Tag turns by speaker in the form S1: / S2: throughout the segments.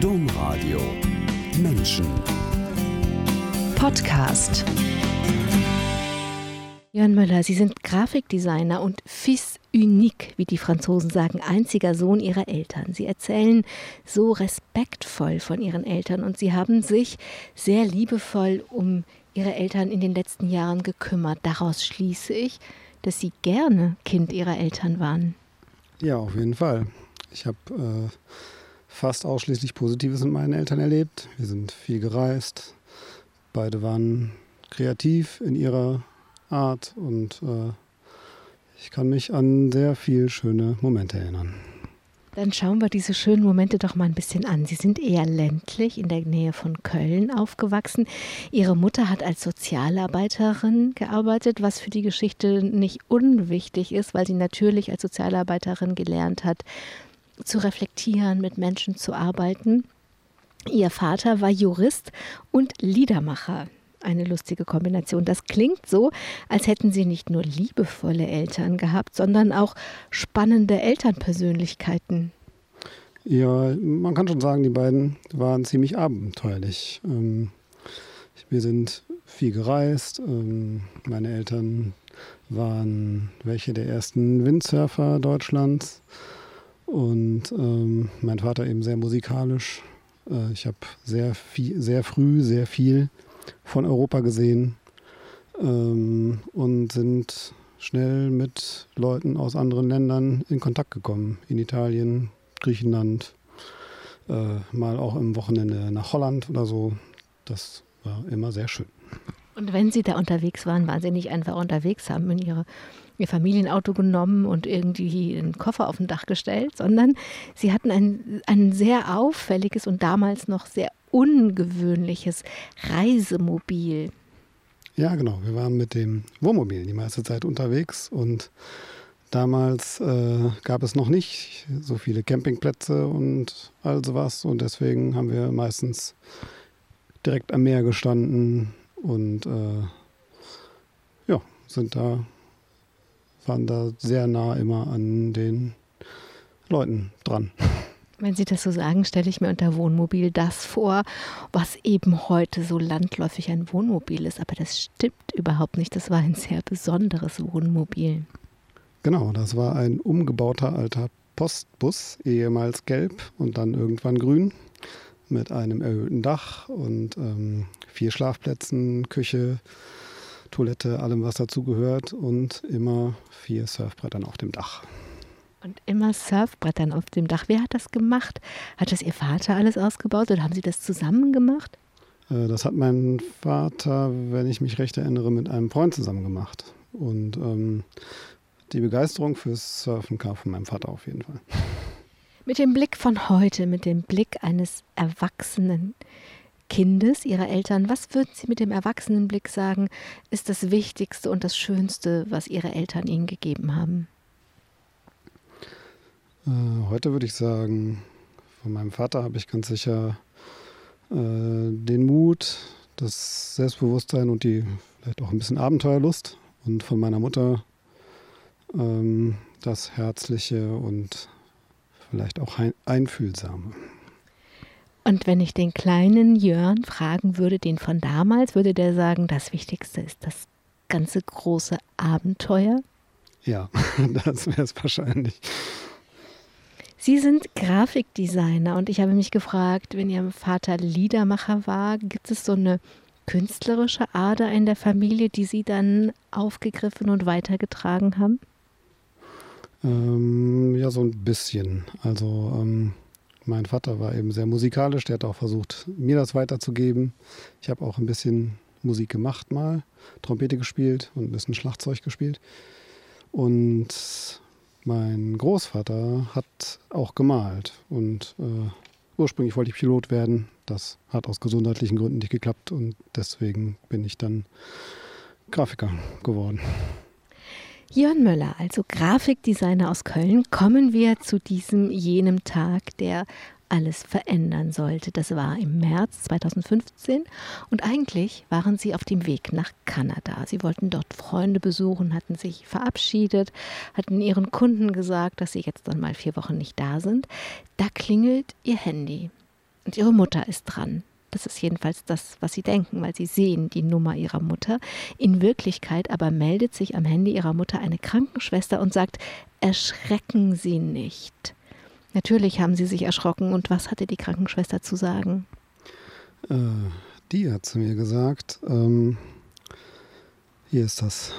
S1: Domradio Menschen
S2: Podcast Jörn Möller, Sie sind Grafikdesigner und fils unique, wie die Franzosen sagen, einziger Sohn ihrer Eltern. Sie erzählen so respektvoll von ihren Eltern und sie haben sich sehr liebevoll um ihre Eltern in den letzten Jahren gekümmert. Daraus schließe ich, dass sie gerne Kind ihrer Eltern waren.
S3: Ja, auf jeden Fall. Ich habe äh, fast ausschließlich Positives mit meinen Eltern erlebt. Wir sind viel gereist. Beide waren kreativ in ihrer Art und äh, ich kann mich an sehr viele schöne Momente erinnern.
S2: Dann schauen wir diese schönen Momente doch mal ein bisschen an. Sie sind eher ländlich in der Nähe von Köln aufgewachsen. Ihre Mutter hat als Sozialarbeiterin gearbeitet, was für die Geschichte nicht unwichtig ist, weil sie natürlich als Sozialarbeiterin gelernt hat, zu reflektieren, mit Menschen zu arbeiten. Ihr Vater war Jurist und Liedermacher eine lustige Kombination. Das klingt so, als hätten sie nicht nur liebevolle Eltern gehabt, sondern auch spannende Elternpersönlichkeiten.
S3: Ja, man kann schon sagen, die beiden waren ziemlich abenteuerlich. Ähm, wir sind viel gereist. Ähm, meine Eltern waren welche der ersten Windsurfer Deutschlands und ähm, mein Vater eben sehr musikalisch. Äh, ich habe sehr sehr früh sehr viel von Europa gesehen ähm, und sind schnell mit Leuten aus anderen Ländern in Kontakt gekommen. In Italien, Griechenland, äh, mal auch im Wochenende nach Holland oder so. Das war immer sehr schön.
S2: Und wenn Sie da unterwegs waren, waren Sie nicht einfach unterwegs, haben in Ihre, Ihr Familienauto genommen und irgendwie einen Koffer auf dem Dach gestellt, sondern Sie hatten ein, ein sehr auffälliges und damals noch sehr ungewöhnliches Reisemobil.
S3: Ja, genau. Wir waren mit dem Wohnmobil die meiste Zeit unterwegs und damals äh, gab es noch nicht so viele Campingplätze und all sowas und deswegen haben wir meistens direkt am Meer gestanden und äh, ja, sind da, waren da sehr nah immer an den Leuten dran.
S2: Wenn Sie das so sagen, stelle ich mir unter Wohnmobil das vor, was eben heute so landläufig ein Wohnmobil ist. Aber das stimmt überhaupt nicht. Das war ein sehr besonderes Wohnmobil.
S3: Genau, das war ein umgebauter alter Postbus, ehemals gelb und dann irgendwann grün, mit einem erhöhten Dach und ähm, vier Schlafplätzen, Küche, Toilette, allem, was dazugehört und immer vier Surfbrettern auf dem Dach.
S2: Und immer Surfbrettern auf dem Dach. Wer hat das gemacht? Hat das Ihr Vater alles ausgebaut oder haben Sie das zusammen gemacht?
S3: Äh, das hat mein Vater, wenn ich mich recht erinnere, mit einem Freund zusammen gemacht. Und ähm, die Begeisterung fürs Surfen kam von meinem Vater auf jeden Fall.
S2: Mit dem Blick von heute, mit dem Blick eines erwachsenen Kindes, Ihrer Eltern, was würden Sie mit dem Erwachsenenblick sagen, ist das Wichtigste und das Schönste, was Ihre Eltern Ihnen gegeben haben?
S3: Äh, heute würde ich sagen, von meinem Vater habe ich ganz sicher äh, den Mut, das Selbstbewusstsein und die vielleicht auch ein bisschen Abenteuerlust. Und von meiner Mutter ähm, das Herzliche und vielleicht auch Einfühlsame.
S2: Und wenn ich den kleinen Jörn fragen würde, den von damals, würde der sagen, das Wichtigste ist das ganze große Abenteuer?
S3: Ja, das wäre es wahrscheinlich.
S2: Sie sind Grafikdesigner und ich habe mich gefragt, wenn Ihr Vater Liedermacher war, gibt es so eine künstlerische Ader in der Familie, die Sie dann aufgegriffen und weitergetragen haben?
S3: Ähm, ja, so ein bisschen. Also ähm, mein Vater war eben sehr musikalisch, der hat auch versucht, mir das weiterzugeben. Ich habe auch ein bisschen Musik gemacht mal, Trompete gespielt und ein bisschen Schlagzeug gespielt. Und mein Großvater hat auch gemalt und äh, ursprünglich wollte ich Pilot werden. Das hat aus gesundheitlichen Gründen nicht geklappt und deswegen bin ich dann Grafiker geworden.
S2: Jörn Möller, also Grafikdesigner aus Köln, kommen wir zu diesem jenem Tag, der alles verändern sollte. Das war im März 2015 und eigentlich waren sie auf dem Weg nach Kanada. Sie wollten dort Freunde besuchen, hatten sich verabschiedet, hatten ihren Kunden gesagt, dass sie jetzt dann mal vier Wochen nicht da sind. Da klingelt ihr Handy. Und ihre Mutter ist dran. Das ist jedenfalls das, was sie denken, weil sie sehen die Nummer ihrer Mutter. In Wirklichkeit aber meldet sich am Handy ihrer Mutter eine Krankenschwester und sagt, erschrecken Sie nicht. Natürlich haben sie sich erschrocken. Und was hatte die Krankenschwester zu sagen?
S3: Äh, die hat zu mir gesagt, ähm, hier ist das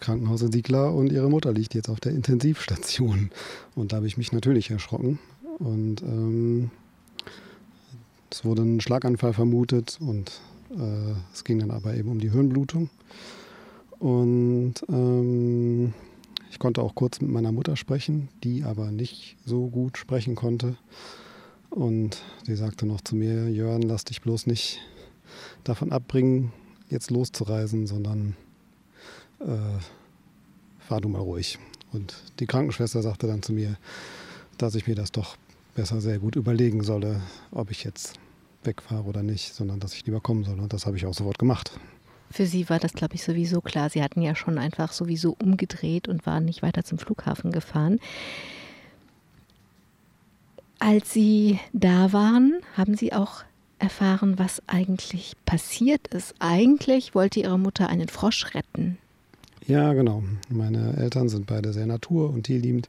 S3: Krankenhaus in Siegler und ihre Mutter liegt jetzt auf der Intensivstation. Und da habe ich mich natürlich erschrocken. Und ähm, es wurde ein Schlaganfall vermutet und äh, es ging dann aber eben um die Hirnblutung. Und ähm, ich konnte auch kurz mit meiner Mutter sprechen, die aber nicht so gut sprechen konnte. Und sie sagte noch zu mir, Jörn, lass dich bloß nicht davon abbringen, jetzt loszureisen, sondern äh, fahr du mal ruhig. Und die Krankenschwester sagte dann zu mir, dass ich mir das doch besser sehr gut überlegen solle, ob ich jetzt wegfahre oder nicht, sondern dass ich lieber kommen soll. Und das habe ich auch sofort gemacht.
S2: Für Sie war das, glaube ich, sowieso klar. Sie hatten ja schon einfach sowieso umgedreht und waren nicht weiter zum Flughafen gefahren. Als Sie da waren, haben Sie auch erfahren, was eigentlich passiert ist. Eigentlich wollte Ihre Mutter einen Frosch retten.
S3: Ja, genau. Meine Eltern sind beide sehr natur- und tierliebend.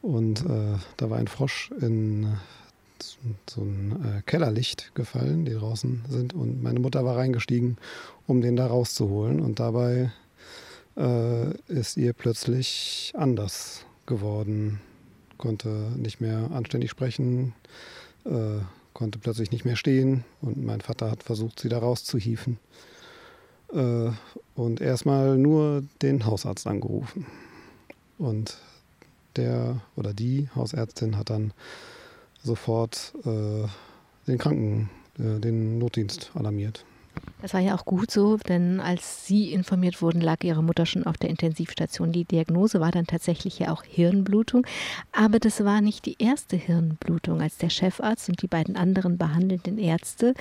S3: Und äh, da war ein Frosch in so ein äh, Kellerlicht gefallen, die draußen sind. Und meine Mutter war reingestiegen, um den da rauszuholen. Und dabei äh, ist ihr plötzlich anders geworden. Konnte nicht mehr anständig sprechen, äh, konnte plötzlich nicht mehr stehen. Und mein Vater hat versucht, sie da rauszuhieven. Äh, und erstmal nur den Hausarzt angerufen. Und der oder die Hausärztin hat dann sofort äh, den Kranken, äh, den Notdienst alarmiert.
S2: Das war ja auch gut so, denn als Sie informiert wurden, lag Ihre Mutter schon auf der Intensivstation. Die Diagnose war dann tatsächlich ja auch Hirnblutung. Aber das war nicht die erste Hirnblutung, als der Chefarzt und die beiden anderen behandelnden Ärzte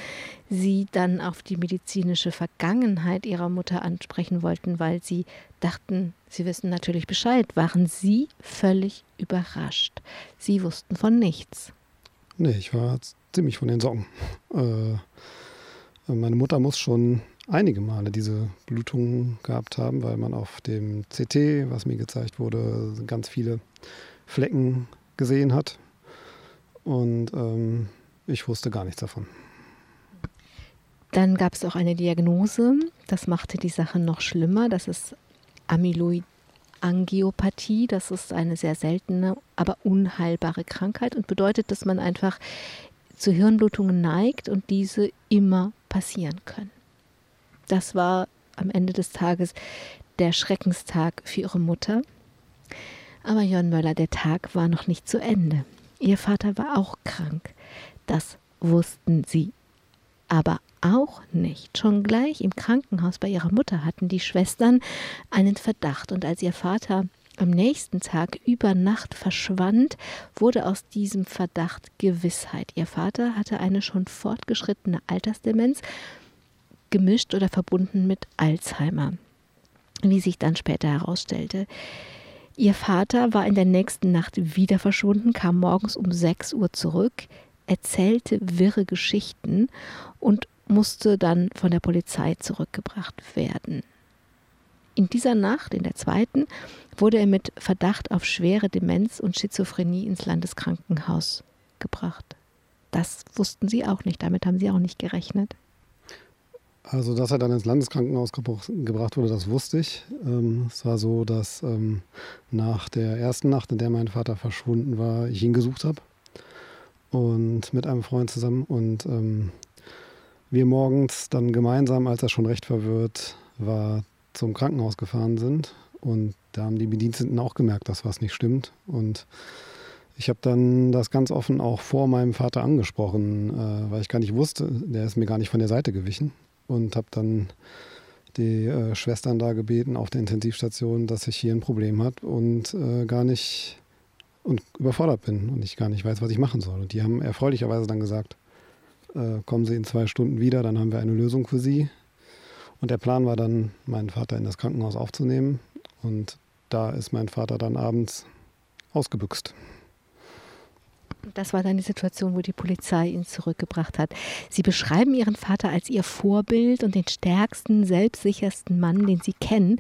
S2: sie dann auf die medizinische Vergangenheit ihrer Mutter ansprechen wollten, weil sie dachten, sie wissen natürlich Bescheid, waren Sie völlig überrascht. Sie wussten von nichts.
S3: Nee, ich war ziemlich von den Socken. Äh, meine Mutter muss schon einige Male diese Blutungen gehabt haben, weil man auf dem CT, was mir gezeigt wurde, ganz viele Flecken gesehen hat. Und ähm, ich wusste gar nichts davon.
S2: Dann gab es auch eine Diagnose, das machte die Sache noch schlimmer. Das ist Amyloid Angiopathie. Das ist eine sehr seltene, aber unheilbare Krankheit und bedeutet, dass man einfach zu Hirnblutungen neigt und diese immer passieren können. Das war am Ende des Tages der Schreckenstag für ihre Mutter. Aber Jörn Möller, der Tag war noch nicht zu Ende. Ihr Vater war auch krank. Das wussten sie aber auch nicht. Schon gleich im Krankenhaus bei ihrer Mutter hatten die Schwestern einen Verdacht und als ihr Vater am nächsten Tag über Nacht verschwand, wurde aus diesem Verdacht Gewissheit. Ihr Vater hatte eine schon fortgeschrittene Altersdemenz, gemischt oder verbunden mit Alzheimer, wie sich dann später herausstellte. Ihr Vater war in der nächsten Nacht wieder verschwunden, kam morgens um 6 Uhr zurück, erzählte wirre Geschichten und musste dann von der Polizei zurückgebracht werden. In dieser Nacht, in der zweiten, wurde er mit Verdacht auf schwere Demenz und Schizophrenie ins Landeskrankenhaus gebracht. Das wussten Sie auch nicht, damit haben Sie auch nicht gerechnet.
S3: Also, dass er dann ins Landeskrankenhaus gebracht wurde, das wusste ich. Ähm, es war so, dass ähm, nach der ersten Nacht, in der mein Vater verschwunden war, ich ihn gesucht habe. Und mit einem Freund zusammen. Und ähm, wir morgens dann gemeinsam, als er schon recht verwirrt war, zum Krankenhaus gefahren sind. Und da haben die Bediensteten auch gemerkt, dass was nicht stimmt. Und ich habe dann das ganz offen auch vor meinem Vater angesprochen, äh, weil ich gar nicht wusste, der ist mir gar nicht von der Seite gewichen. Und habe dann die äh, Schwestern da gebeten auf der Intensivstation, dass ich hier ein Problem habe und äh, gar nicht und überfordert bin und ich gar nicht weiß, was ich machen soll. Und die haben erfreulicherweise dann gesagt, äh, kommen Sie in zwei Stunden wieder, dann haben wir eine Lösung für Sie. Und der Plan war dann, meinen Vater in das Krankenhaus aufzunehmen. Und da ist mein Vater dann abends ausgebüxt.
S2: Das war dann die Situation, wo die Polizei ihn zurückgebracht hat. Sie beschreiben Ihren Vater als Ihr Vorbild und den stärksten, selbstsichersten Mann, den Sie kennen.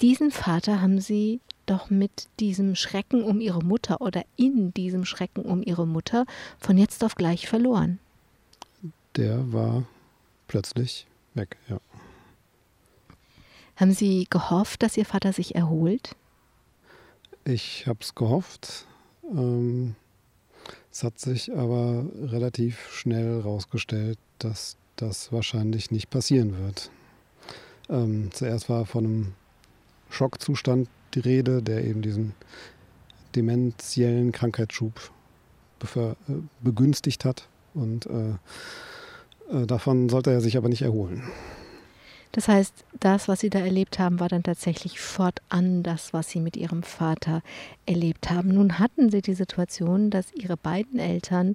S2: Diesen Vater haben Sie doch mit diesem Schrecken um Ihre Mutter oder in diesem Schrecken um Ihre Mutter von jetzt auf gleich verloren.
S3: Der war plötzlich weg, ja.
S2: Haben Sie gehofft, dass Ihr Vater sich erholt?
S3: Ich habe es gehofft. Ähm, es hat sich aber relativ schnell herausgestellt, dass das wahrscheinlich nicht passieren wird. Ähm, zuerst war von einem Schockzustand die Rede, der eben diesen dementiellen Krankheitsschub äh, begünstigt hat. Und äh, äh, davon sollte er sich aber nicht erholen.
S2: Das heißt, das, was Sie da erlebt haben, war dann tatsächlich fortan das, was Sie mit Ihrem Vater erlebt haben. Nun hatten Sie die Situation, dass Ihre beiden Eltern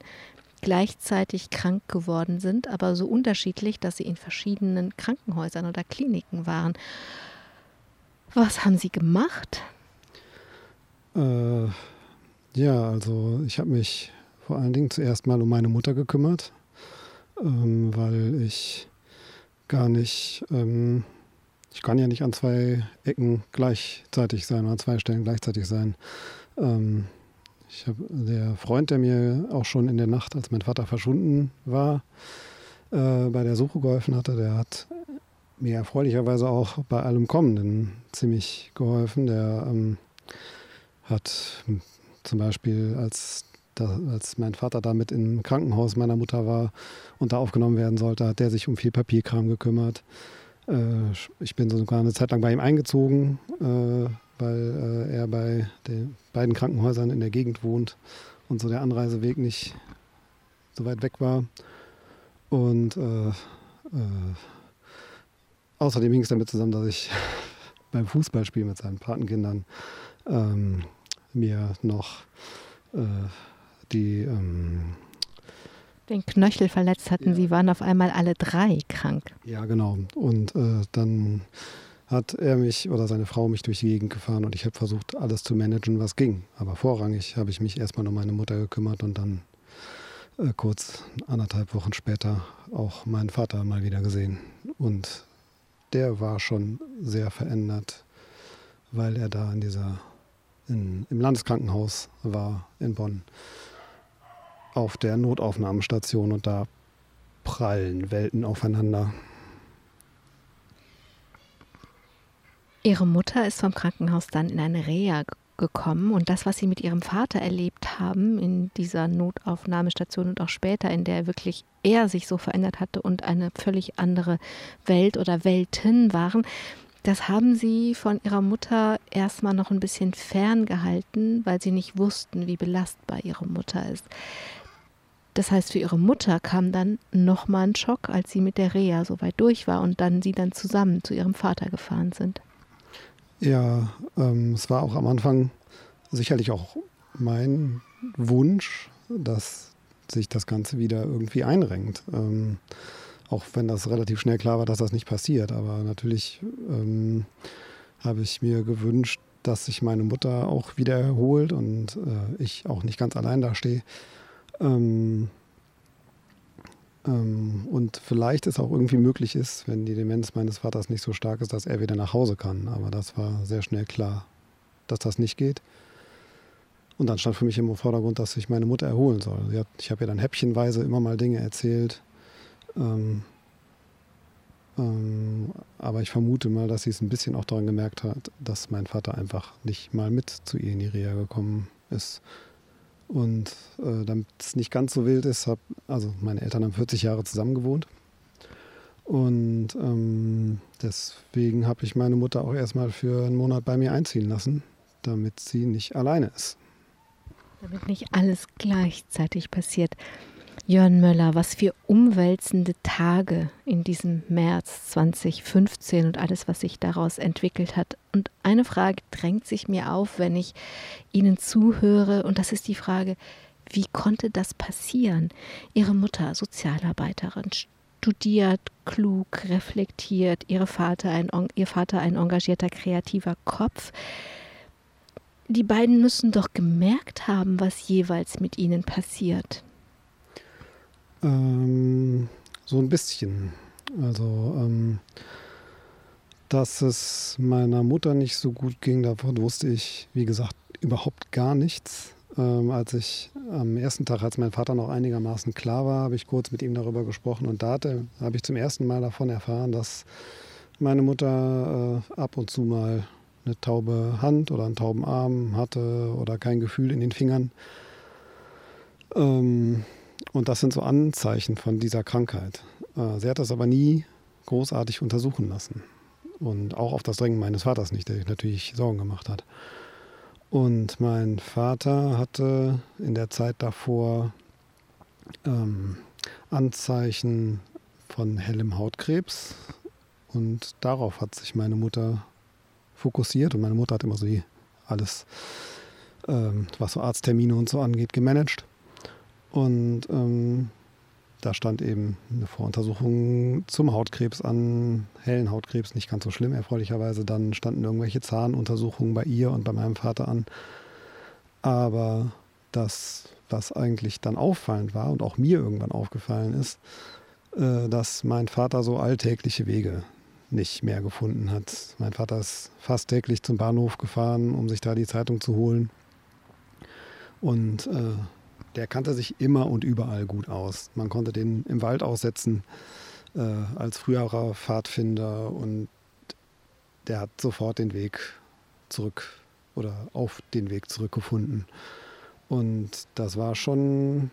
S2: gleichzeitig krank geworden sind, aber so unterschiedlich, dass sie in verschiedenen Krankenhäusern oder Kliniken waren. Was haben Sie gemacht?
S3: Äh, ja, also ich habe mich vor allen Dingen zuerst mal um meine Mutter gekümmert, ähm, weil ich gar nicht, ähm, ich kann ja nicht an zwei Ecken gleichzeitig sein, an zwei Stellen gleichzeitig sein. Ähm, ich habe der Freund, der mir auch schon in der Nacht, als mein Vater verschwunden war, äh, bei der Suche geholfen hatte, der hat mir erfreulicherweise auch bei allem Kommenden ziemlich geholfen. Der ähm, hat zum Beispiel, als, da, als mein Vater damit im Krankenhaus meiner Mutter war und da aufgenommen werden sollte, hat der sich um viel Papierkram gekümmert. Äh, ich bin sogar eine Zeit lang bei ihm eingezogen, äh, weil äh, er bei den beiden Krankenhäusern in der Gegend wohnt und so der Anreiseweg nicht so weit weg war. Und äh, äh, Außerdem hing es damit zusammen, dass ich beim Fußballspiel mit seinen Patenkindern ähm, mir noch äh, die ähm,
S2: den Knöchel verletzt hatten. Ja. Sie waren auf einmal alle drei krank.
S3: Ja, genau. Und äh, dann hat er mich oder seine Frau mich durch die Gegend gefahren und ich habe versucht, alles zu managen, was ging. Aber vorrangig habe ich mich erstmal um meine Mutter gekümmert und dann äh, kurz anderthalb Wochen später auch meinen Vater mal wieder gesehen. Und der war schon sehr verändert, weil er da in dieser, in, im Landeskrankenhaus war in Bonn, auf der Notaufnahmestation und da prallen Welten aufeinander.
S2: Ihre Mutter ist vom Krankenhaus dann in eine Reha gekommen und das, was sie mit ihrem Vater erlebt haben in dieser Notaufnahmestation und auch später, in der wirklich er sich so verändert hatte und eine völlig andere Welt oder Welten waren, das haben sie von ihrer Mutter erstmal noch ein bisschen ferngehalten, weil sie nicht wussten, wie belastbar ihre Mutter ist. Das heißt, für ihre Mutter kam dann nochmal ein Schock, als sie mit der Reha so weit durch war und dann sie dann zusammen zu ihrem Vater gefahren sind.
S3: Ja, ähm, es war auch am Anfang sicherlich auch mein Wunsch, dass sich das Ganze wieder irgendwie einrenkt. Ähm, auch wenn das relativ schnell klar war, dass das nicht passiert. Aber natürlich ähm, habe ich mir gewünscht, dass sich meine Mutter auch wieder erholt und äh, ich auch nicht ganz allein dastehe. Ähm, ähm, und vielleicht es auch irgendwie möglich ist, wenn die Demenz meines Vaters nicht so stark ist, dass er wieder nach Hause kann. Aber das war sehr schnell klar, dass das nicht geht. Und dann stand für mich im Vordergrund, dass sich meine Mutter erholen soll. Hat, ich habe ihr dann häppchenweise immer mal Dinge erzählt. Ähm, ähm, aber ich vermute mal, dass sie es ein bisschen auch daran gemerkt hat, dass mein Vater einfach nicht mal mit zu ihr in die Reha gekommen ist. Und äh, damit es nicht ganz so wild ist, hab, also meine Eltern haben 40 Jahre zusammen gewohnt. Und ähm, deswegen habe ich meine Mutter auch erstmal für einen Monat bei mir einziehen lassen, damit sie nicht alleine ist.
S2: Damit nicht alles gleichzeitig passiert. Jörn Möller, was für umwälzende Tage in diesem März 2015 und alles, was sich daraus entwickelt hat. Und eine Frage drängt sich mir auf, wenn ich Ihnen zuhöre, und das ist die Frage, wie konnte das passieren? Ihre Mutter, Sozialarbeiterin, studiert, klug, reflektiert, ihre Vater ein, ihr Vater ein engagierter, kreativer Kopf. die beiden müssen doch gemerkt haben, was jeweils mit ihnen passiert.
S3: Ähm, so ein bisschen. Also, ähm, dass es meiner Mutter nicht so gut ging, davon wusste ich, wie gesagt, überhaupt gar nichts. Ähm, als ich am ersten Tag, als mein Vater noch einigermaßen klar war, habe ich kurz mit ihm darüber gesprochen und da hatte, habe ich zum ersten Mal davon erfahren, dass meine Mutter äh, ab und zu mal eine taube Hand oder einen tauben Arm hatte oder kein Gefühl in den Fingern. Ähm, und das sind so Anzeichen von dieser Krankheit. Äh, sie hat das aber nie großartig untersuchen lassen. Und auch auf das Drängen meines Vaters nicht, der sich natürlich Sorgen gemacht hat. Und mein Vater hatte in der Zeit davor ähm, Anzeichen von hellem Hautkrebs. Und darauf hat sich meine Mutter fokussiert. Und meine Mutter hat immer so alles, ähm, was so Arzttermine und so angeht, gemanagt. Und ähm, da stand eben eine Voruntersuchung zum Hautkrebs an, hellen Hautkrebs, nicht ganz so schlimm, erfreulicherweise. Dann standen irgendwelche Zahnuntersuchungen bei ihr und bei meinem Vater an. Aber das, was eigentlich dann auffallend war und auch mir irgendwann aufgefallen ist, äh, dass mein Vater so alltägliche Wege nicht mehr gefunden hat. Mein Vater ist fast täglich zum Bahnhof gefahren, um sich da die Zeitung zu holen. Und äh, der kannte sich immer und überall gut aus. Man konnte den im Wald aussetzen äh, als früherer Pfadfinder und der hat sofort den Weg zurück oder auf den Weg zurückgefunden. Und das war schon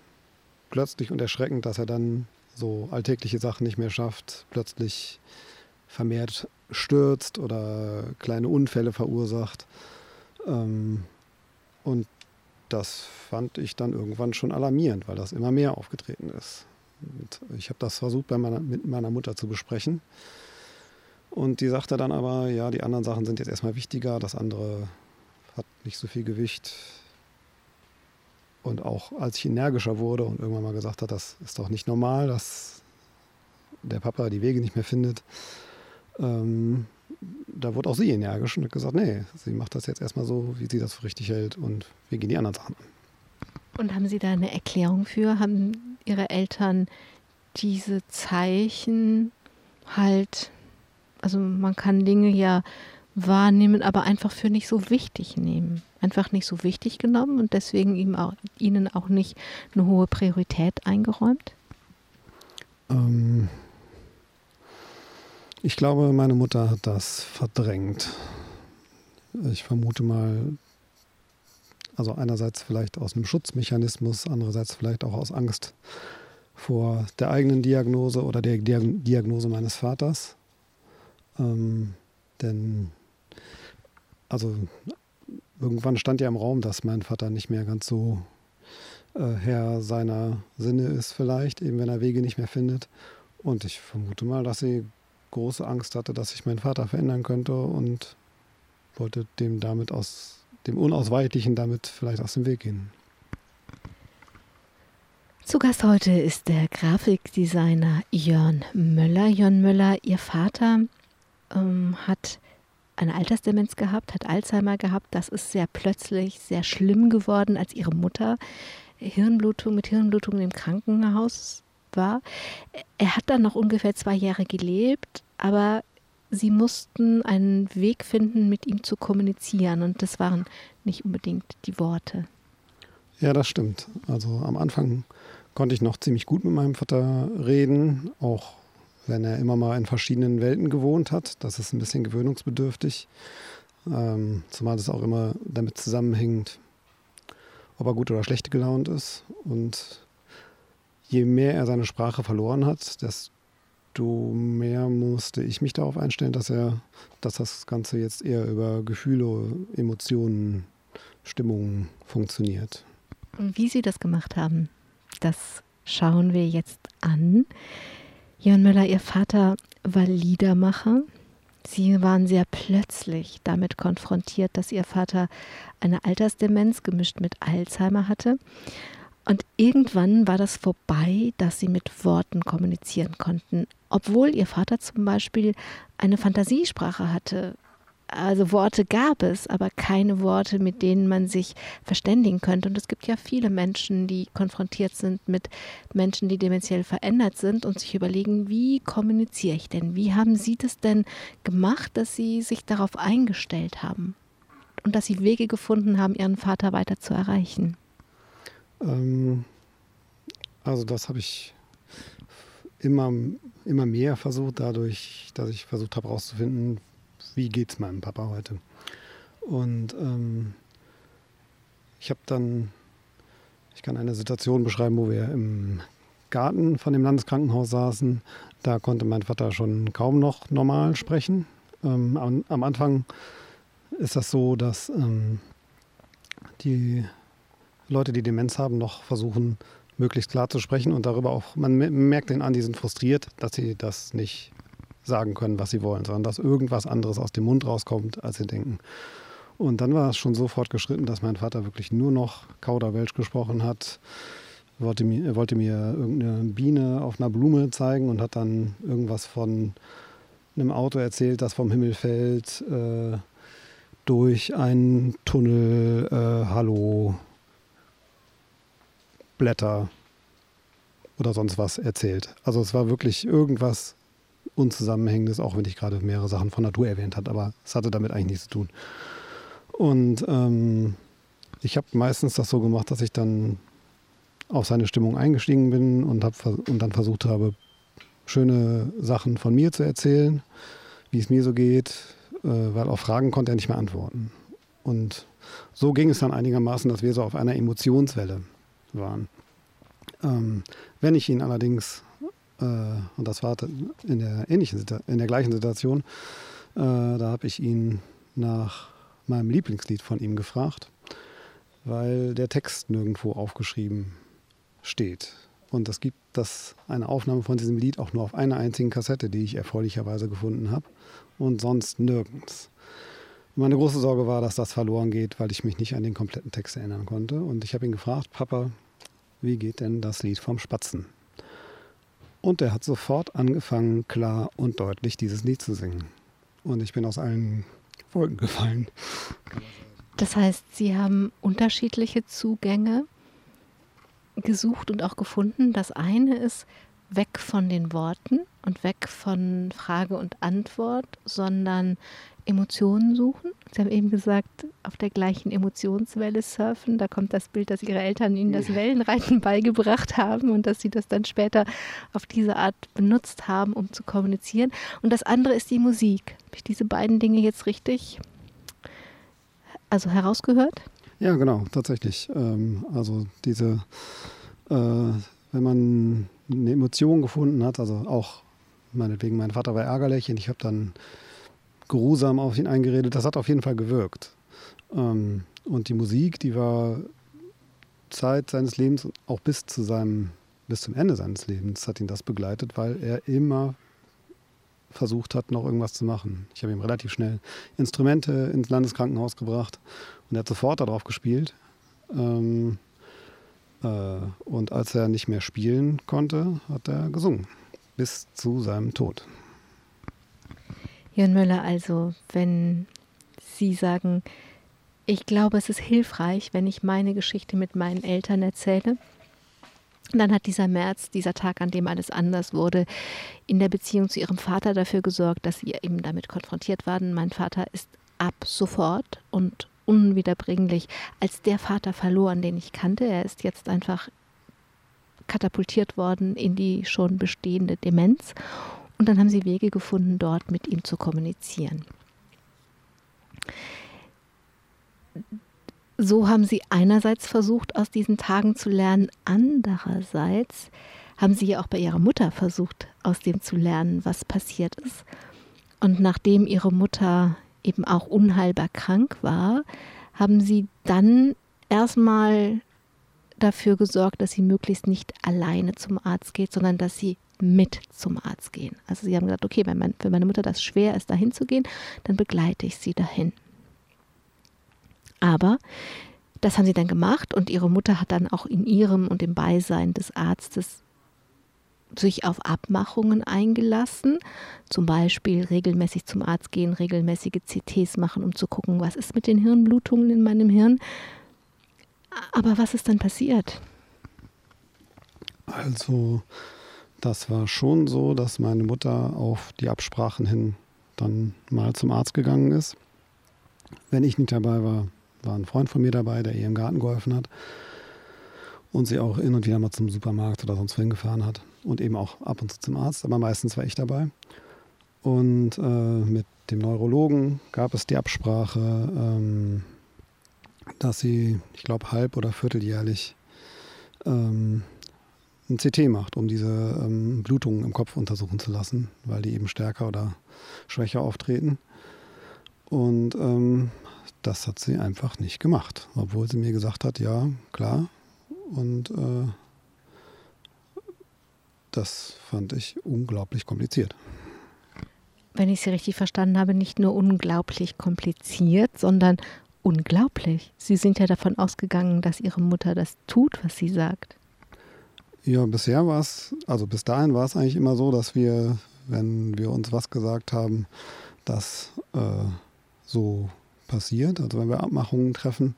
S3: plötzlich und erschreckend, dass er dann so alltägliche Sachen nicht mehr schafft, plötzlich vermehrt stürzt oder kleine Unfälle verursacht. Ähm, und das fand ich dann irgendwann schon alarmierend, weil das immer mehr aufgetreten ist. Und ich habe das versucht, meiner, mit meiner Mutter zu besprechen. Und die sagte dann aber, ja, die anderen Sachen sind jetzt erstmal wichtiger, das andere hat nicht so viel Gewicht. Und auch als ich energischer wurde und irgendwann mal gesagt hat, das ist doch nicht normal, dass der Papa die Wege nicht mehr findet, ähm, da wurde auch sie energisch und hat gesagt, nee, sie macht das jetzt erstmal so, wie sie das für richtig hält und wir gehen die anderen Sachen an.
S2: Und haben Sie da eine Erklärung für? Haben Ihre Eltern diese Zeichen halt, also man kann Dinge ja wahrnehmen, aber einfach für nicht so wichtig nehmen. Einfach nicht so wichtig genommen und deswegen ihm auch, ihnen auch nicht eine hohe Priorität eingeräumt?
S3: Ähm, ich glaube, meine Mutter hat das verdrängt. Ich vermute mal, also einerseits vielleicht aus einem Schutzmechanismus, andererseits vielleicht auch aus Angst vor der eigenen Diagnose oder der Diagnose meines Vaters. Ähm, denn also irgendwann stand ja im Raum, dass mein Vater nicht mehr ganz so äh, Herr seiner Sinne ist vielleicht, eben wenn er Wege nicht mehr findet. Und ich vermute mal, dass sie große Angst hatte, dass sich mein Vater verändern könnte und wollte dem damit aus dem Unausweichlichen damit vielleicht aus dem Weg gehen.
S2: Zu Gast heute ist der Grafikdesigner Jörn Möller. Jörn Möller, Ihr Vater ähm, hat eine Altersdemenz gehabt, hat Alzheimer gehabt. Das ist sehr plötzlich sehr schlimm geworden, als Ihre Mutter Hirnblutung mit Hirnblutung im Krankenhaus war. Er hat dann noch ungefähr zwei Jahre gelebt, aber sie mussten einen Weg finden, mit ihm zu kommunizieren. Und das waren nicht unbedingt die Worte.
S3: Ja, das stimmt. Also am Anfang konnte ich noch ziemlich gut mit meinem Vater reden, auch wenn er immer mal in verschiedenen Welten gewohnt hat. Das ist ein bisschen gewöhnungsbedürftig. Ähm, zumal das auch immer damit zusammenhängt, ob er gut oder schlecht gelaunt ist. Und je mehr er seine Sprache verloren hat, desto mehr musste ich mich darauf einstellen, dass er, dass das Ganze jetzt eher über Gefühle, Emotionen, Stimmungen funktioniert.
S2: Wie Sie das gemacht haben, das schauen wir jetzt an. Jörn Müller, Ihr Vater war Liedermacher. Sie waren sehr plötzlich damit konfrontiert, dass Ihr Vater eine Altersdemenz gemischt mit Alzheimer hatte. Und irgendwann war das vorbei, dass sie mit Worten kommunizieren konnten. Obwohl ihr Vater zum Beispiel eine Fantasiesprache hatte, also Worte gab es, aber keine Worte, mit denen man sich verständigen könnte. Und es gibt ja viele Menschen, die konfrontiert sind mit Menschen, die dementiell verändert sind und sich überlegen, wie kommuniziere ich denn? Wie haben Sie das denn gemacht, dass Sie sich darauf eingestellt haben und dass Sie Wege gefunden haben, Ihren Vater weiter zu erreichen?
S3: Ähm, also das habe ich immer, immer mehr versucht, dadurch, dass ich versucht habe herauszufinden, wie geht es meinem Papa heute. Und ähm, ich habe dann, ich kann eine Situation beschreiben, wo wir im Garten von dem Landeskrankenhaus saßen. Da konnte mein Vater schon kaum noch normal sprechen. Ähm, am, am, Anfang ist das so, dass ähm, die Leute, die Demenz haben, noch versuchen, möglichst klar zu sprechen und darüber auch, man merkt den an, die sind frustriert, dass sie das nicht sagen können, was sie wollen, sondern dass irgendwas anderes aus dem Mund rauskommt, als sie denken. Und dann war es schon so fortgeschritten, dass mein Vater wirklich nur noch Kauderwelsch gesprochen hat. Er wollte mir, wollte mir irgendeine Biene auf einer Blume zeigen und hat dann irgendwas von einem Auto erzählt, das vom Himmel fällt, äh, durch einen Tunnel, äh, Hallo, Blätter oder sonst was erzählt. Also es war wirklich irgendwas Unzusammenhängendes, auch wenn ich gerade mehrere Sachen von Natur erwähnt habe, aber es hatte damit eigentlich nichts zu tun. Und ähm, ich habe meistens das so gemacht, dass ich dann auf seine Stimmung eingestiegen bin und, hab, und dann versucht habe, schöne Sachen von mir zu erzählen, wie es mir so geht, äh, weil auf Fragen konnte er nicht mehr antworten. Und so ging es dann einigermaßen, dass wir so auf einer Emotionswelle waren. Ähm, wenn ich ihn allerdings äh, und das war in der ähnlichen, in der gleichen Situation. Äh, da habe ich ihn nach meinem Lieblingslied von ihm gefragt, weil der Text nirgendwo aufgeschrieben steht. Und es gibt das, eine Aufnahme von diesem Lied auch nur auf einer einzigen Kassette, die ich erfreulicherweise gefunden habe und sonst nirgends. Meine große Sorge war, dass das verloren geht, weil ich mich nicht an den kompletten Text erinnern konnte. Und ich habe ihn gefragt, Papa, wie geht denn das Lied vom Spatzen? Und er hat sofort angefangen, klar und deutlich dieses Lied zu singen. Und ich bin aus allen Wolken gefallen.
S2: Das heißt, Sie haben unterschiedliche Zugänge gesucht und auch gefunden. Das eine ist weg von den Worten und weg von Frage und Antwort, sondern Emotionen suchen. Sie haben eben gesagt, auf der gleichen Emotionswelle surfen. Da kommt das Bild, dass Ihre Eltern Ihnen das Wellenreiten beigebracht haben und dass Sie das dann später auf diese Art benutzt haben, um zu kommunizieren. Und das andere ist die Musik. Habe ich diese beiden Dinge jetzt richtig also herausgehört?
S3: Ja, genau, tatsächlich. Ähm, also diese, äh, wenn man eine Emotion gefunden hat, also auch meinetwegen, mein Vater war ärgerlich und ich habe dann geruhsam auf ihn eingeredet. Das hat auf jeden Fall gewirkt. Ähm, und die Musik, die war Zeit seines Lebens, auch bis zu seinem, bis zum Ende seines Lebens, hat ihn das begleitet, weil er immer versucht hat, noch irgendwas zu machen. Ich habe ihm relativ schnell Instrumente ins Landeskrankenhaus gebracht und er hat sofort darauf gespielt. Ähm, äh, und als er nicht mehr spielen konnte, hat er gesungen. Bis zu seinem Tod.
S2: Jörn Müller, also wenn Sie sagen, ich glaube, es ist hilfreich, wenn ich meine Geschichte mit meinen Eltern erzähle, dann hat dieser März, dieser Tag, an dem alles anders wurde, in der Beziehung zu ihrem Vater dafür gesorgt, dass sie eben damit konfrontiert waren. Mein Vater ist ab sofort und unwiederbringlich als der Vater verloren, den ich kannte. Er ist jetzt einfach katapultiert worden in die schon bestehende Demenz. Und dann haben sie Wege gefunden, dort mit ihm zu kommunizieren. So haben sie einerseits versucht, aus diesen Tagen zu lernen, andererseits haben sie ja auch bei ihrer Mutter versucht, aus dem zu lernen, was passiert ist. Und nachdem ihre Mutter eben auch unheilbar krank war, haben sie dann erstmal dafür gesorgt, dass sie möglichst nicht alleine zum Arzt geht, sondern dass sie mit zum Arzt gehen. Also sie haben gesagt, okay, wenn, mein, wenn meine Mutter das schwer ist, dahin zu gehen, dann begleite ich sie dahin. Aber das haben sie dann gemacht und ihre Mutter hat dann auch in ihrem und im Beisein des Arztes sich auf Abmachungen eingelassen, zum Beispiel regelmäßig zum Arzt gehen, regelmäßige CTs machen, um zu gucken, was ist mit den Hirnblutungen in meinem Hirn. Aber was ist dann passiert?
S3: Also, das war schon so, dass meine Mutter auf die Absprachen hin dann mal zum Arzt gegangen ist. Wenn ich nicht dabei war, war ein Freund von mir dabei, der ihr im Garten geholfen hat und sie auch hin und wieder mal zum Supermarkt oder sonst wohin gefahren hat und eben auch ab und zu zum Arzt, aber meistens war ich dabei. Und äh, mit dem Neurologen gab es die Absprache, ähm, dass sie, ich glaube, halb- oder vierteljährlich ähm, ein CT macht, um diese ähm, Blutungen im Kopf untersuchen zu lassen, weil die eben stärker oder schwächer auftreten. Und ähm, das hat sie einfach nicht gemacht, obwohl sie mir gesagt hat, ja, klar. Und äh, das fand ich unglaublich kompliziert.
S2: Wenn ich Sie richtig verstanden habe, nicht nur unglaublich kompliziert, sondern unglaublich. Sie sind ja davon ausgegangen, dass Ihre Mutter das tut, was sie sagt.
S3: Ja, bisher war es, also bis dahin war es eigentlich immer so, dass wir, wenn wir uns was gesagt haben, das äh, so passiert, also wenn wir Abmachungen treffen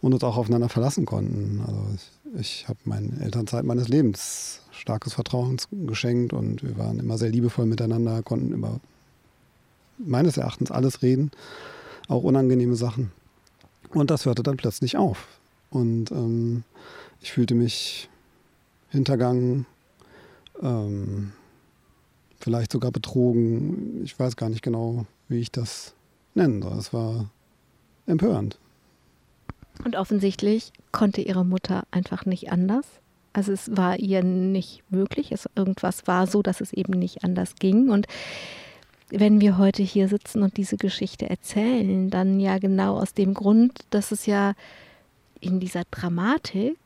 S3: und uns auch aufeinander verlassen konnten. Also ich, ich habe meinen Eltern Zeit meines Lebens starkes Vertrauen geschenkt und wir waren immer sehr liebevoll miteinander, konnten über meines Erachtens alles reden, auch unangenehme Sachen. Und das hörte dann plötzlich auf. Und ähm, ich fühlte mich hintergangen, ähm, vielleicht sogar betrogen. Ich weiß gar nicht genau, wie ich das nennen soll. Es war empörend.
S2: Und offensichtlich konnte ihre Mutter einfach nicht anders. Also es war ihr nicht möglich. Es, irgendwas war so, dass es eben nicht anders ging. Und wenn wir heute hier sitzen und diese Geschichte erzählen, dann ja genau aus dem Grund, dass es ja in dieser Dramatik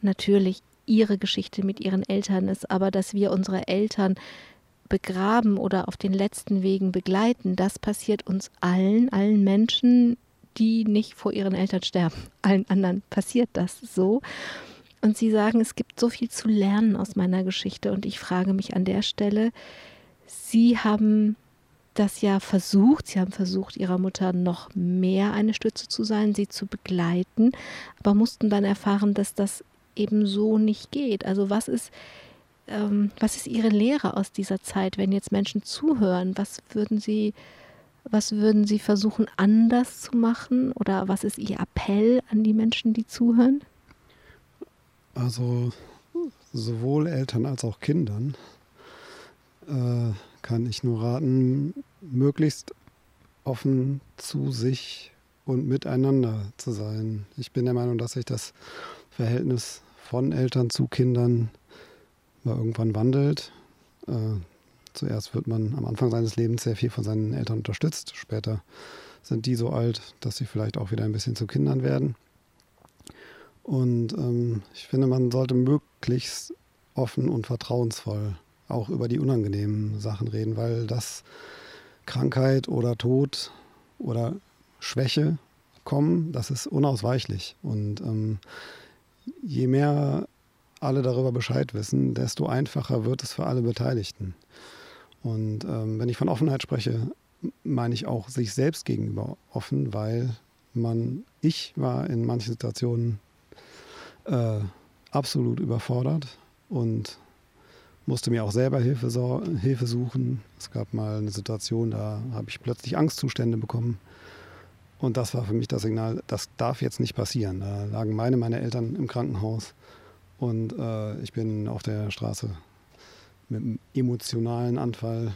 S2: natürlich ihre Geschichte mit ihren Eltern ist, aber dass wir unsere Eltern begraben oder auf den letzten Wegen begleiten, das passiert uns allen, allen Menschen, die nicht vor ihren Eltern sterben. Allen anderen passiert das so. Und sie sagen, es gibt so viel zu lernen aus meiner Geschichte. Und ich frage mich an der Stelle, Sie haben das ja versucht, Sie haben versucht, Ihrer Mutter noch mehr eine Stütze zu sein, sie zu begleiten, aber mussten dann erfahren, dass das eben so nicht geht. Also was ist, ähm, was ist Ihre Lehre aus dieser Zeit, wenn jetzt Menschen zuhören? Was würden Sie was würden Sie versuchen anders zu machen oder was ist Ihr Appell an die Menschen, die zuhören?
S3: Also sowohl Eltern als auch Kindern äh, kann ich nur raten, möglichst offen zu sich und miteinander zu sein. Ich bin der Meinung, dass sich das Verhältnis von Eltern zu Kindern mal irgendwann wandelt. Äh, zuerst wird man am Anfang seines Lebens sehr viel von seinen Eltern unterstützt. Später sind die so alt, dass sie vielleicht auch wieder ein bisschen zu Kindern werden. Und ähm, ich finde, man sollte möglichst offen und vertrauensvoll auch über die unangenehmen Sachen reden, weil das Krankheit oder Tod oder Schwäche kommen, das ist unausweichlich. Und ähm, je mehr alle darüber Bescheid wissen, desto einfacher wird es für alle Beteiligten. Und ähm, wenn ich von Offenheit spreche, meine ich auch sich selbst gegenüber offen, weil man, ich war in manchen Situationen äh, absolut überfordert und musste mir auch selber Hilfe, Hilfe suchen. Es gab mal eine Situation, da habe ich plötzlich Angstzustände bekommen. Und das war für mich das Signal, das darf jetzt nicht passieren. Da lagen meine, meine Eltern im Krankenhaus und äh, ich bin auf der Straße mit einem emotionalen Anfall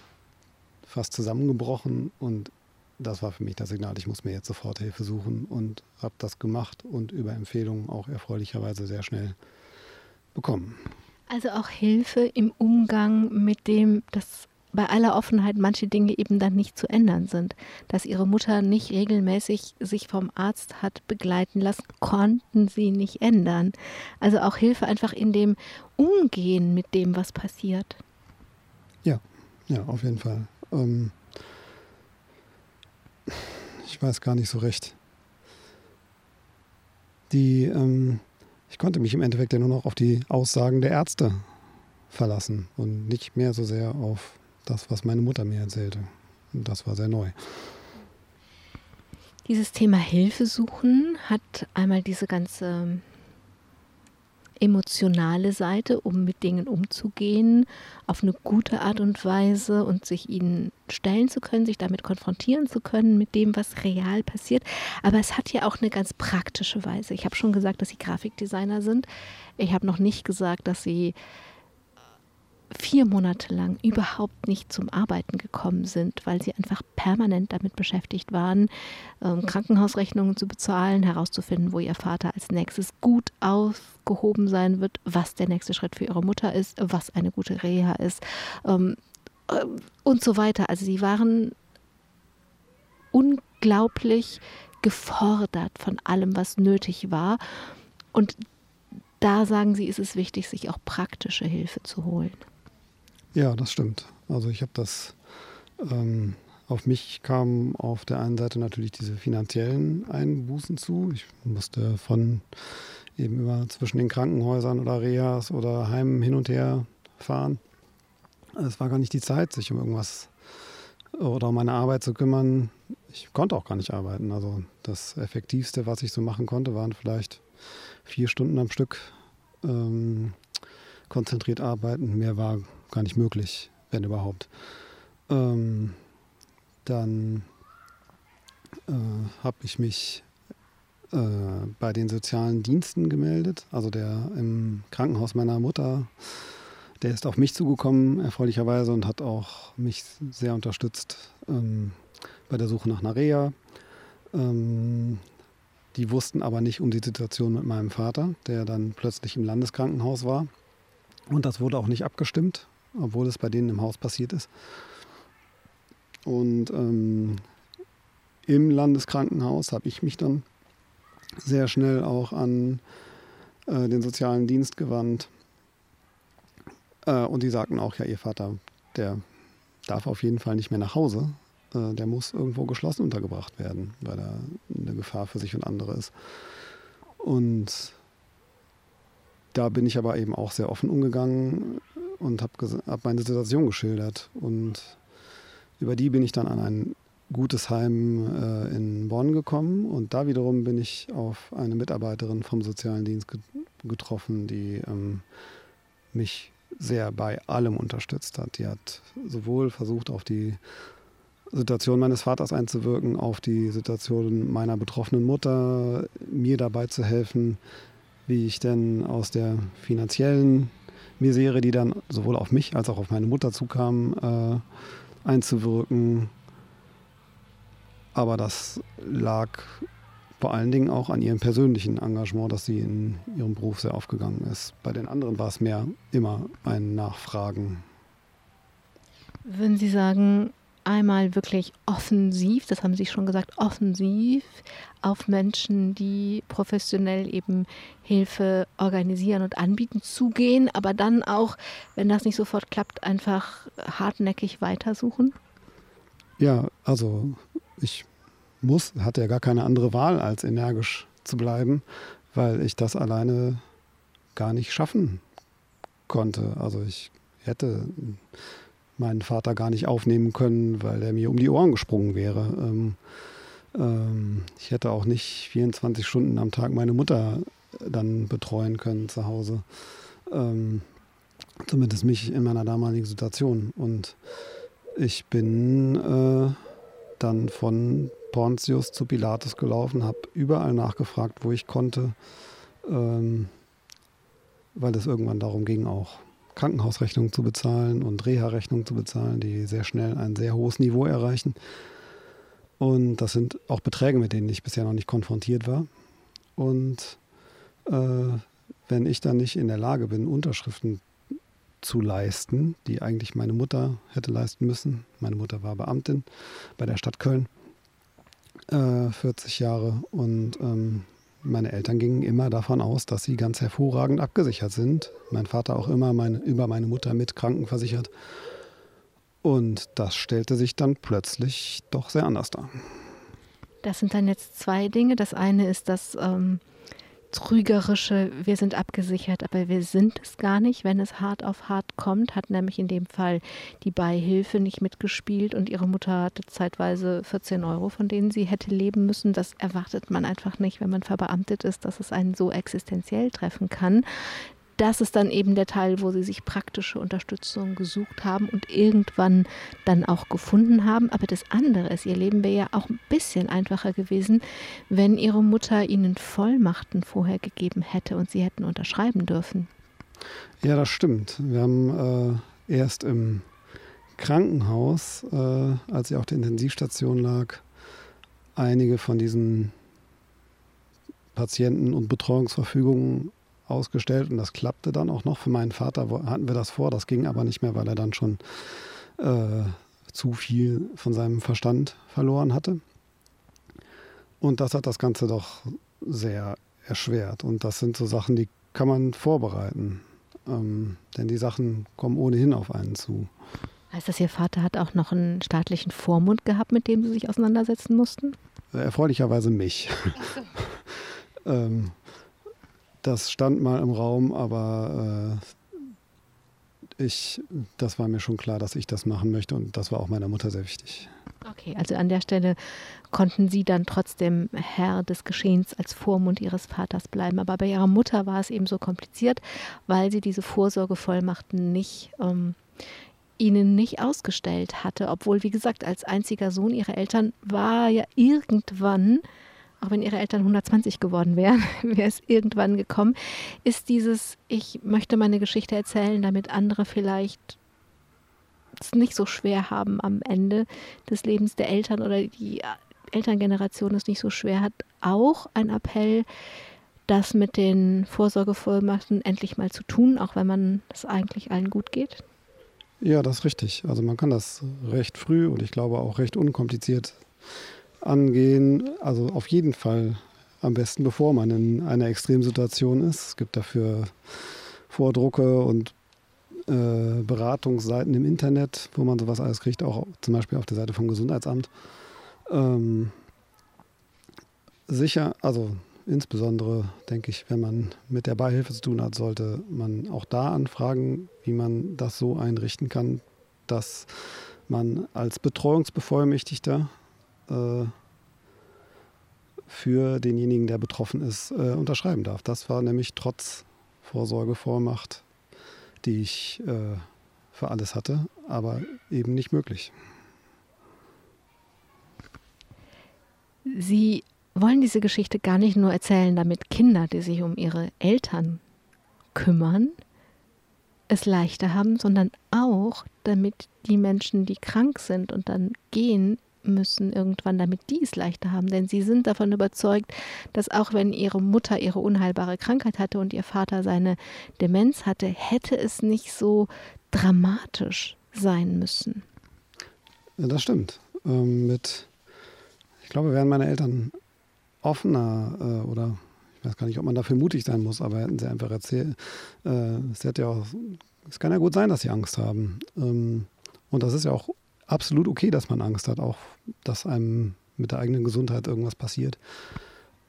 S3: fast zusammengebrochen und das war für mich das Signal, ich muss mir jetzt sofort Hilfe suchen und habe das gemacht und über Empfehlungen auch erfreulicherweise sehr schnell bekommen.
S2: Also auch Hilfe im Umgang mit dem, dass bei aller Offenheit manche Dinge eben dann nicht zu ändern sind. Dass ihre Mutter nicht regelmäßig sich vom Arzt hat begleiten lassen, konnten sie nicht ändern. Also auch Hilfe einfach in dem Umgehen mit dem, was passiert.
S3: Ja, ja, auf jeden Fall. Ähm ich weiß gar nicht so recht. Die, ähm ich konnte mich im Endeffekt ja nur noch auf die Aussagen der Ärzte verlassen und nicht mehr so sehr auf das, was meine Mutter mir erzählte. Und das war sehr neu.
S2: Dieses Thema Hilfe suchen hat einmal diese ganze emotionale Seite, um mit Dingen umzugehen, auf eine gute Art und Weise und sich ihnen stellen zu können, sich damit konfrontieren zu können, mit dem, was real passiert. Aber es hat ja auch eine ganz praktische Weise. Ich habe schon gesagt, dass Sie Grafikdesigner sind. Ich habe noch nicht gesagt, dass Sie vier Monate lang überhaupt nicht zum Arbeiten gekommen sind, weil sie einfach permanent damit beschäftigt waren, ähm, Krankenhausrechnungen zu bezahlen, herauszufinden, wo ihr Vater als nächstes gut aufgehoben sein wird, was der nächste Schritt für ihre Mutter ist, was eine gute Reha ist ähm, äh, und so weiter. Also sie waren unglaublich gefordert von allem, was nötig war. Und da sagen sie, ist es wichtig, sich auch praktische Hilfe zu holen.
S3: Ja, das stimmt. Also ich habe das, ähm, auf mich kamen auf der einen Seite natürlich diese finanziellen Einbußen zu. Ich musste von eben immer zwischen den Krankenhäusern oder Rehas oder Heimen hin und her fahren. Es war gar nicht die Zeit, sich um irgendwas oder um meine Arbeit zu kümmern. Ich konnte auch gar nicht arbeiten. Also das Effektivste, was ich so machen konnte, waren vielleicht vier Stunden am Stück ähm, konzentriert arbeiten. Mehr war gar nicht möglich, wenn überhaupt. Ähm, dann äh, habe ich mich äh, bei den sozialen Diensten gemeldet. Also der im Krankenhaus meiner Mutter, der ist auf mich zugekommen, erfreulicherweise, und hat auch mich sehr unterstützt ähm, bei der Suche nach Reha. Ähm, die wussten aber nicht um die Situation mit meinem Vater, der dann plötzlich im Landeskrankenhaus war. Und das wurde auch nicht abgestimmt obwohl es bei denen im Haus passiert ist. Und ähm, im Landeskrankenhaus habe ich mich dann sehr schnell auch an äh, den sozialen Dienst gewandt. Äh, und die sagten auch, ja, ihr Vater, der darf auf jeden Fall nicht mehr nach Hause. Äh, der muss irgendwo geschlossen untergebracht werden, weil er eine Gefahr für sich und andere ist. Und da bin ich aber eben auch sehr offen umgegangen und habe hab meine Situation geschildert. Und über die bin ich dann an ein gutes Heim äh, in Bonn gekommen und da wiederum bin ich auf eine Mitarbeiterin vom sozialen Dienst get getroffen, die ähm, mich sehr bei allem unterstützt hat. Die hat sowohl versucht, auf die Situation meines Vaters einzuwirken, auf die Situation meiner betroffenen Mutter, mir dabei zu helfen, wie ich denn aus der finanziellen Misere, die dann sowohl auf mich als auch auf meine Mutter zukam, äh, einzuwirken. Aber das lag vor allen Dingen auch an ihrem persönlichen Engagement, dass sie in ihrem Beruf sehr aufgegangen ist. Bei den anderen war es mehr immer ein Nachfragen.
S2: Würden Sie sagen, einmal wirklich offensiv, das haben Sie schon gesagt, offensiv auf Menschen, die professionell eben Hilfe organisieren und anbieten, zugehen, aber dann auch, wenn das nicht sofort klappt, einfach hartnäckig weitersuchen?
S3: Ja, also ich muss, hatte ja gar keine andere Wahl, als energisch zu bleiben, weil ich das alleine gar nicht schaffen konnte. Also ich hätte meinen Vater gar nicht aufnehmen können, weil er mir um die Ohren gesprungen wäre. Ähm, ähm, ich hätte auch nicht 24 Stunden am Tag meine Mutter dann betreuen können zu Hause. Ähm, zumindest mich in meiner damaligen Situation. Und ich bin äh, dann von Pontius zu Pilatus gelaufen, habe überall nachgefragt, wo ich konnte, ähm, weil es irgendwann darum ging, auch Krankenhausrechnungen zu bezahlen und Reha-Rechnungen zu bezahlen, die sehr schnell ein sehr hohes Niveau erreichen. Und das sind auch Beträge, mit denen ich bisher noch nicht konfrontiert war. Und äh, wenn ich dann nicht in der Lage bin, Unterschriften zu leisten, die eigentlich meine Mutter hätte leisten müssen. Meine Mutter war Beamtin bei der Stadt Köln, äh, 40 Jahre. Und ähm, meine Eltern gingen immer davon aus, dass sie ganz hervorragend abgesichert sind. Mein Vater auch immer meine, über meine Mutter mit krankenversichert. Und das stellte sich dann plötzlich doch sehr anders dar.
S2: Das sind dann jetzt zwei Dinge. Das eine ist, dass ähm, trügerische, wir sind abgesichert, aber wir sind es gar nicht, wenn es hart auf hart kommt, hat nämlich in dem Fall die Beihilfe nicht mitgespielt und ihre Mutter hatte zeitweise 14 Euro, von denen sie hätte leben müssen. Das erwartet man einfach nicht, wenn man verbeamtet ist, dass es einen so existenziell treffen kann das ist dann eben der Teil, wo sie sich praktische Unterstützung gesucht haben und irgendwann dann auch gefunden haben. Aber das andere ist, ihr Leben wäre ja auch ein bisschen einfacher gewesen, wenn ihre Mutter ihnen Vollmachten vorher gegeben hätte und sie hätten unterschreiben dürfen.
S3: Ja, das stimmt. Wir haben äh, erst im Krankenhaus, äh, als sie auf der Intensivstation lag, einige von diesen Patienten- und Betreuungsverfügungen ausgestellt und das klappte dann auch noch. Für meinen Vater hatten wir das vor, das ging aber nicht mehr, weil er dann schon äh, zu viel von seinem Verstand verloren hatte. Und das hat das Ganze doch sehr erschwert. Und das sind so Sachen, die kann man vorbereiten. Ähm, denn die Sachen kommen ohnehin auf einen zu.
S2: Heißt das, Ihr Vater hat auch noch einen staatlichen Vormund gehabt, mit dem Sie sich auseinandersetzen mussten?
S3: Erfreulicherweise mich. Ähm, das stand mal im Raum, aber äh, ich, das war mir schon klar, dass ich das machen möchte und das war auch meiner Mutter sehr wichtig.
S2: Okay, also an der Stelle konnten Sie dann trotzdem Herr des Geschehens als Vormund Ihres Vaters bleiben. Aber bei Ihrer Mutter war es eben so kompliziert, weil sie diese Vorsorgevollmachten nicht ähm, ihnen nicht ausgestellt hatte, obwohl, wie gesagt, als einziger Sohn ihrer Eltern war ja irgendwann auch wenn ihre Eltern 120 geworden wären, wäre es irgendwann gekommen, ist dieses, ich möchte meine Geschichte erzählen, damit andere vielleicht es nicht so schwer haben am Ende des Lebens der Eltern oder die Elterngeneration es nicht so schwer hat, auch ein Appell, das mit den Vorsorgevollmachten endlich mal zu tun, auch wenn man es eigentlich allen gut geht?
S3: Ja, das ist richtig. Also man kann das recht früh und ich glaube auch recht unkompliziert angehen. Also auf jeden Fall am besten, bevor man in einer Extremsituation ist. Es gibt dafür Vordrucke und äh, Beratungsseiten im Internet, wo man sowas alles kriegt, auch zum Beispiel auf der Seite vom Gesundheitsamt. Ähm, sicher, also insbesondere denke ich, wenn man mit der Beihilfe zu tun hat, sollte man auch da anfragen, wie man das so einrichten kann, dass man als Betreuungsbevollmächtigter äh, für denjenigen, der betroffen ist, äh, unterschreiben darf. Das war nämlich trotz Vorsorgevormacht, die ich äh, für alles hatte, aber eben nicht möglich.
S2: Sie wollen diese Geschichte gar nicht nur erzählen, damit Kinder, die sich um ihre Eltern kümmern, es leichter haben, sondern auch, damit die Menschen, die krank sind und dann gehen, müssen irgendwann, damit die es leichter haben. Denn sie sind davon überzeugt, dass auch wenn ihre Mutter ihre unheilbare Krankheit hatte und ihr Vater seine Demenz hatte, hätte es nicht so dramatisch sein müssen.
S3: Ja, das stimmt. Ähm, mit, ich glaube, wären meine Eltern offener äh, oder ich weiß gar nicht, ob man dafür mutig sein muss, aber hätten sie einfach erzählt, äh, es hätte ja auch, es kann ja gut sein, dass sie Angst haben. Ähm, und das ist ja auch absolut okay, dass man Angst hat, auch dass einem mit der eigenen Gesundheit irgendwas passiert.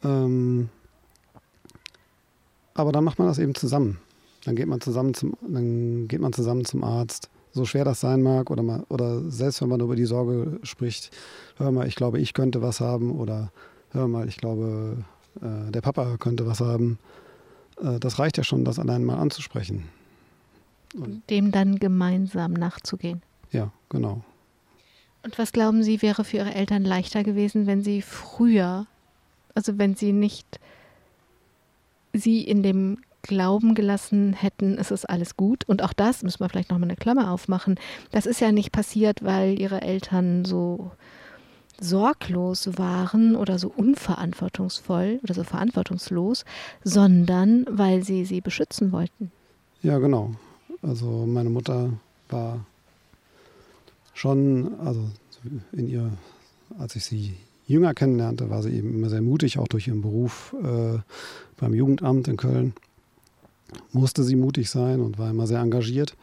S3: Ähm, aber dann macht man das eben zusammen. Dann geht man zusammen zum, dann geht man zusammen zum Arzt. So schwer das sein mag, oder, mal, oder selbst wenn man über die Sorge spricht, hör mal, ich glaube, ich könnte was haben, oder hör mal, ich glaube, äh, der Papa könnte was haben. Äh, das reicht ja schon, das allein mal anzusprechen.
S2: Und Dem dann gemeinsam nachzugehen.
S3: Ja, genau.
S2: Und was glauben Sie, wäre für Ihre Eltern leichter gewesen, wenn Sie früher, also wenn Sie nicht Sie in dem Glauben gelassen hätten, es ist alles gut. Und auch das müssen wir vielleicht nochmal eine Klammer aufmachen. Das ist ja nicht passiert, weil Ihre Eltern so sorglos waren oder so unverantwortungsvoll oder so verantwortungslos, sondern weil sie sie beschützen wollten.
S3: Ja, genau. Also meine Mutter war schon, also in ihr, als ich sie jünger kennenlernte, war sie eben immer sehr mutig, auch durch ihren Beruf äh, beim Jugendamt in Köln. Musste sie mutig sein und war immer sehr engagiert.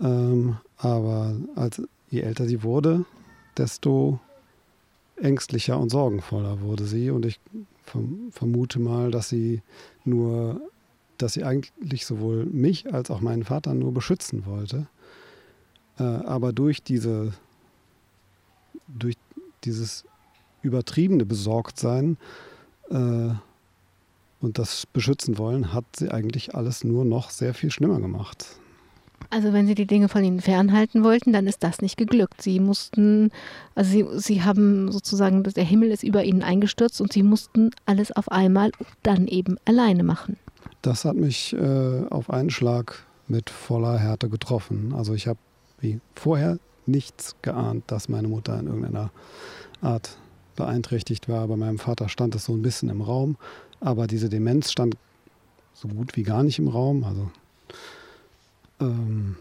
S3: Ähm, aber als, je älter sie wurde, desto ängstlicher und sorgenvoller wurde sie. Und ich vermute mal, dass sie nur, dass sie eigentlich sowohl mich als auch meinen Vater nur beschützen wollte. Äh, aber durch diese, durch dieses übertriebene Besorgtsein äh, und das beschützen wollen, hat sie eigentlich alles nur noch sehr viel schlimmer gemacht.
S2: Also wenn Sie die Dinge von Ihnen fernhalten wollten, dann ist das nicht geglückt. Sie mussten, also Sie, Sie haben sozusagen, der Himmel ist über Ihnen eingestürzt und Sie mussten alles auf einmal dann eben alleine machen.
S3: Das hat mich äh, auf einen Schlag mit voller Härte getroffen. Also ich habe wie vorher nichts geahnt, dass meine Mutter in irgendeiner Art beeinträchtigt war. Bei meinem Vater stand es so ein bisschen im Raum, aber diese Demenz stand so gut wie gar nicht im Raum. Also ähm,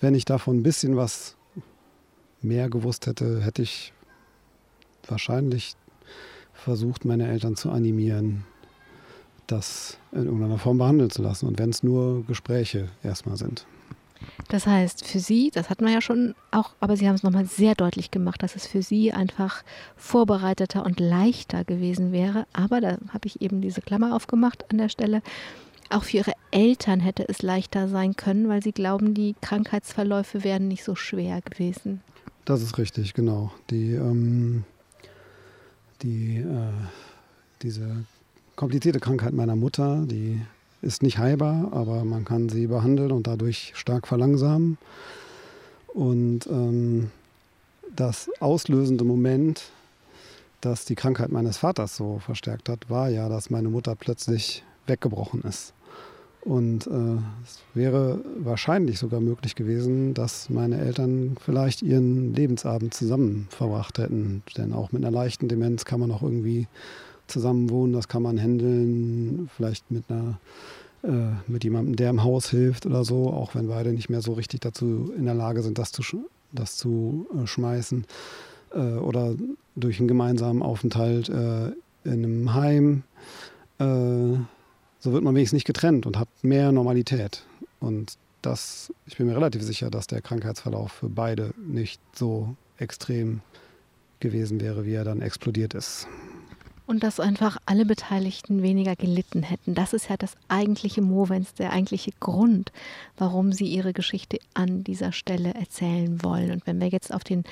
S3: wenn ich davon ein bisschen was mehr gewusst hätte, hätte ich wahrscheinlich versucht, meine Eltern zu animieren, das in irgendeiner Form behandeln zu lassen. Und wenn es nur Gespräche erstmal sind.
S2: Das heißt, für Sie, das hatten wir ja schon auch, aber Sie haben es nochmal sehr deutlich gemacht, dass es für Sie einfach vorbereiteter und leichter gewesen wäre. Aber da habe ich eben diese Klammer aufgemacht an der Stelle. Auch für ihre Eltern hätte es leichter sein können, weil sie glauben, die Krankheitsverläufe wären nicht so schwer gewesen.
S3: Das ist richtig, genau. Die, ähm, die, äh, diese komplizierte Krankheit meiner Mutter, die ist nicht heilbar, aber man kann sie behandeln und dadurch stark verlangsamen. Und ähm, das auslösende Moment, das die Krankheit meines Vaters so verstärkt hat, war ja, dass meine Mutter plötzlich weggebrochen ist. Und äh, es wäre wahrscheinlich sogar möglich gewesen, dass meine Eltern vielleicht ihren Lebensabend zusammen verbracht hätten. Denn auch mit einer leichten Demenz kann man auch irgendwie zusammen wohnen, das kann man handeln, vielleicht mit einer äh, mit jemandem, der im Haus hilft oder so, auch wenn beide nicht mehr so richtig dazu in der Lage sind, das zu, das zu äh, schmeißen. Äh, oder durch einen gemeinsamen Aufenthalt äh, in einem Heim so wird man wenigstens nicht getrennt und hat mehr Normalität. Und das, ich bin mir relativ sicher, dass der Krankheitsverlauf für beide nicht so extrem gewesen wäre, wie er dann explodiert ist.
S2: Und dass einfach alle Beteiligten weniger gelitten hätten. Das ist ja das eigentliche Movens, der eigentliche Grund, warum sie ihre Geschichte an dieser Stelle erzählen wollen. Und wenn wir jetzt auf den,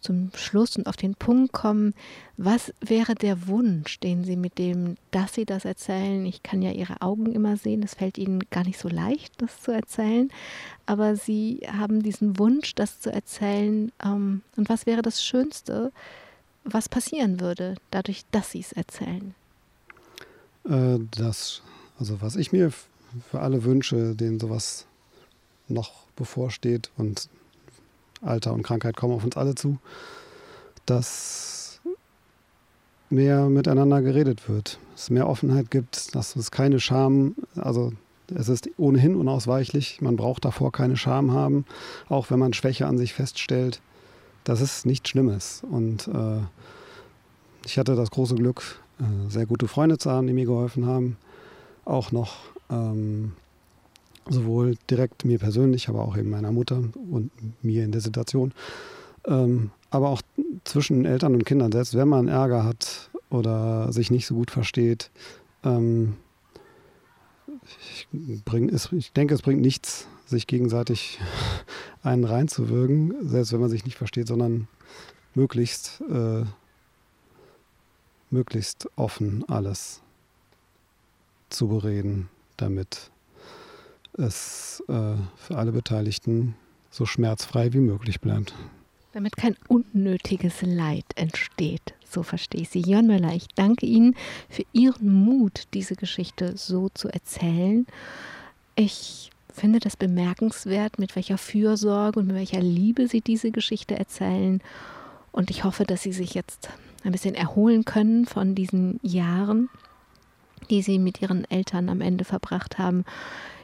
S2: zum Schluss und auf den Punkt kommen, was wäre der Wunsch, den Sie mit dem, dass Sie das erzählen, ich kann ja Ihre Augen immer sehen, es fällt Ihnen gar nicht so leicht, das zu erzählen, aber Sie haben diesen Wunsch, das zu erzählen. Ähm, und was wäre das Schönste, was passieren würde, dadurch, dass sie es erzählen?
S3: Äh, das, also was ich mir für alle wünsche, denen sowas noch bevorsteht und Alter und Krankheit kommen auf uns alle zu, dass mehr miteinander geredet wird, es mehr Offenheit gibt, dass es keine Scham, also es ist ohnehin unausweichlich, man braucht davor keine Scham haben, auch wenn man Schwäche an sich feststellt das ist nichts Schlimmes. Und äh, ich hatte das große Glück, äh, sehr gute Freunde zu haben, die mir geholfen haben. Auch noch ähm, sowohl direkt mir persönlich, aber auch eben meiner Mutter und mir in der Situation. Ähm, aber auch zwischen Eltern und Kindern, selbst wenn man Ärger hat oder sich nicht so gut versteht. Ähm, ich, bring, es, ich denke, es bringt nichts, sich gegenseitig einen reinzuwirken, selbst wenn man sich nicht versteht, sondern möglichst, äh, möglichst offen alles zu bereden, damit es äh, für alle Beteiligten so schmerzfrei wie möglich bleibt.
S2: Damit kein unnötiges Leid entsteht. So verstehe ich Sie. Jörn Möller, ich danke Ihnen für Ihren Mut, diese Geschichte so zu erzählen. Ich finde das bemerkenswert, mit welcher Fürsorge und mit welcher Liebe Sie diese Geschichte erzählen. Und ich hoffe, dass Sie sich jetzt ein bisschen erholen können von diesen Jahren, die Sie mit Ihren Eltern am Ende verbracht haben.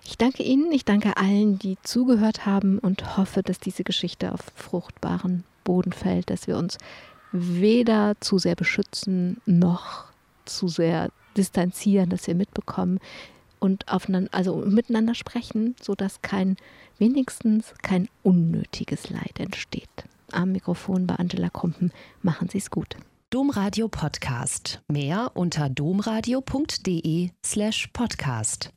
S2: Ich danke Ihnen, ich danke allen, die zugehört haben und hoffe, dass diese Geschichte auf fruchtbaren Boden fällt, dass wir uns weder zu sehr beschützen noch zu sehr distanzieren, dass wir mitbekommen, und aufeinander, also miteinander sprechen, sodass kein, wenigstens kein unnötiges Leid entsteht. Am Mikrofon bei Angela Krumpen. Machen Sie es gut.
S4: Domradio Podcast. Mehr unter domradio.de slash podcast.